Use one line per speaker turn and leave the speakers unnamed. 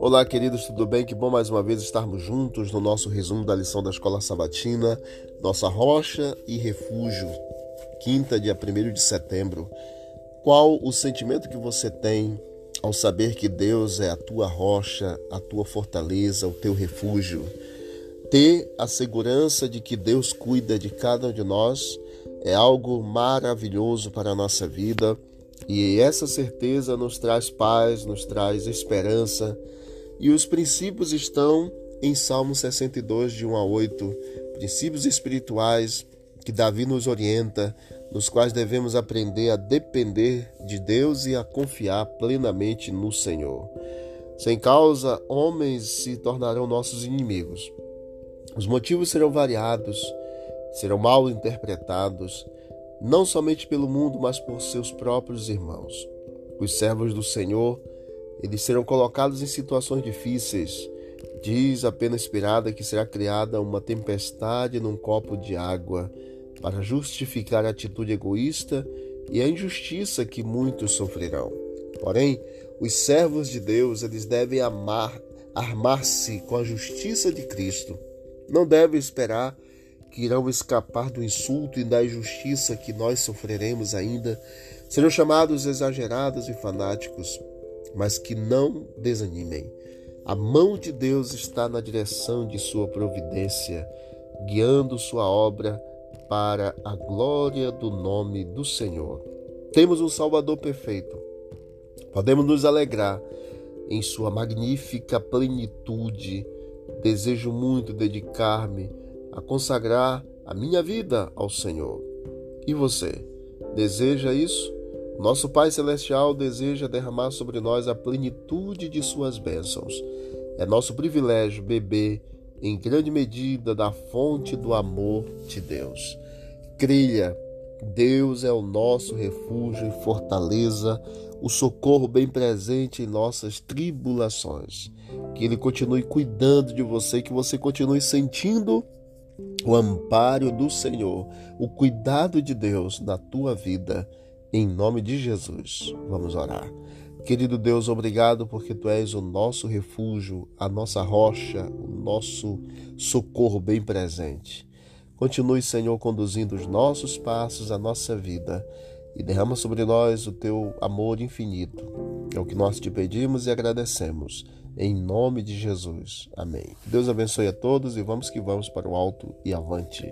Olá, queridos, tudo bem? Que bom mais uma vez estarmos juntos no nosso resumo da lição da Escola Sabatina, nossa rocha e refúgio, quinta, dia 1 de setembro. Qual o sentimento que você tem ao saber que Deus é a tua rocha, a tua fortaleza, o teu refúgio? Ter a segurança de que Deus cuida de cada um de nós é algo maravilhoso para a nossa vida e essa certeza nos traz paz, nos traz esperança e os princípios estão em Salmo 62, de 1 a 8, princípios espirituais que Davi nos orienta, nos quais devemos aprender a depender de Deus e a confiar plenamente no Senhor. Sem causa, homens se tornarão nossos inimigos. Os motivos serão variados, serão mal interpretados, não somente pelo mundo, mas por seus próprios irmãos. Os servos do Senhor eles serão colocados em situações difíceis. Diz a pena inspirada que será criada uma tempestade num copo de água para justificar a atitude egoísta e a injustiça que muitos sofrerão. Porém, os servos de Deus, eles devem amar, armar-se com a justiça de Cristo. Não devem esperar que irão escapar do insulto e da injustiça que nós sofreremos ainda. Serão chamados exagerados e fanáticos mas que não desanimem. A mão de Deus está na direção de sua providência, guiando sua obra para a glória do nome do Senhor. Temos um Salvador perfeito. Podemos nos alegrar em sua magnífica plenitude. Desejo muito dedicar-me a consagrar a minha vida ao Senhor. E você, deseja isso? Nosso Pai Celestial deseja derramar sobre nós a plenitude de Suas bênçãos. É nosso privilégio beber, em grande medida, da fonte do amor de Deus. Creia, Deus é o nosso refúgio e fortaleza, o socorro bem presente em nossas tribulações. Que Ele continue cuidando de você, que você continue sentindo o amparo do Senhor, o cuidado de Deus na tua vida em nome de Jesus, vamos orar. Querido Deus, obrigado porque tu és o nosso refúgio, a nossa rocha, o nosso socorro bem presente. Continue, Senhor, conduzindo os nossos passos, a nossa vida e derrama sobre nós o teu amor infinito. É o que nós te pedimos e agradecemos. Em nome de Jesus. Amém. Deus abençoe a todos e vamos que vamos para o alto e avante.